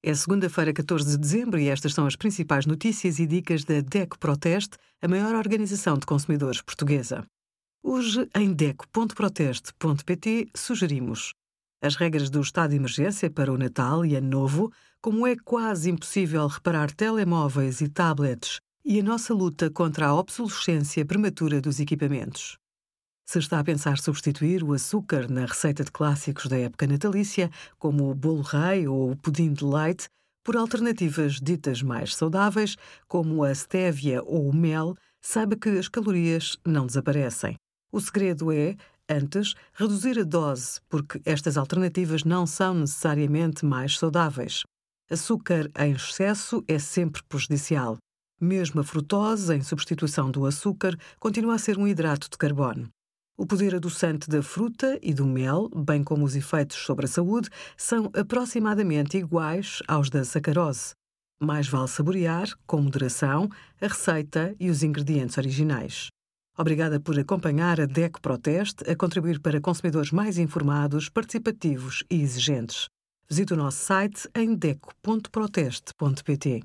É segunda-feira, 14 de dezembro, e estas são as principais notícias e dicas da DECO Proteste, a maior organização de consumidores portuguesa. Hoje, em DECO.proteste.pt, sugerimos as regras do estado de emergência para o Natal e Ano Novo, como é quase impossível reparar telemóveis e tablets, e a nossa luta contra a obsolescência prematura dos equipamentos. Se está a pensar substituir o açúcar na receita de clássicos da época natalícia, como o bolo rei ou o pudim de leite, por alternativas ditas mais saudáveis, como a stevia ou o mel, saiba que as calorias não desaparecem. O segredo é, antes, reduzir a dose, porque estas alternativas não são necessariamente mais saudáveis. Açúcar em excesso é sempre prejudicial. Mesmo a frutose, em substituição do açúcar, continua a ser um hidrato de carbono. O poder adoçante da fruta e do mel, bem como os efeitos sobre a saúde, são aproximadamente iguais aos da sacarose. Mais vale saborear, com moderação, a receita e os ingredientes originais. Obrigada por acompanhar a DECO Proteste a contribuir para consumidores mais informados, participativos e exigentes. Visite o nosso site em deco.proteste.pt.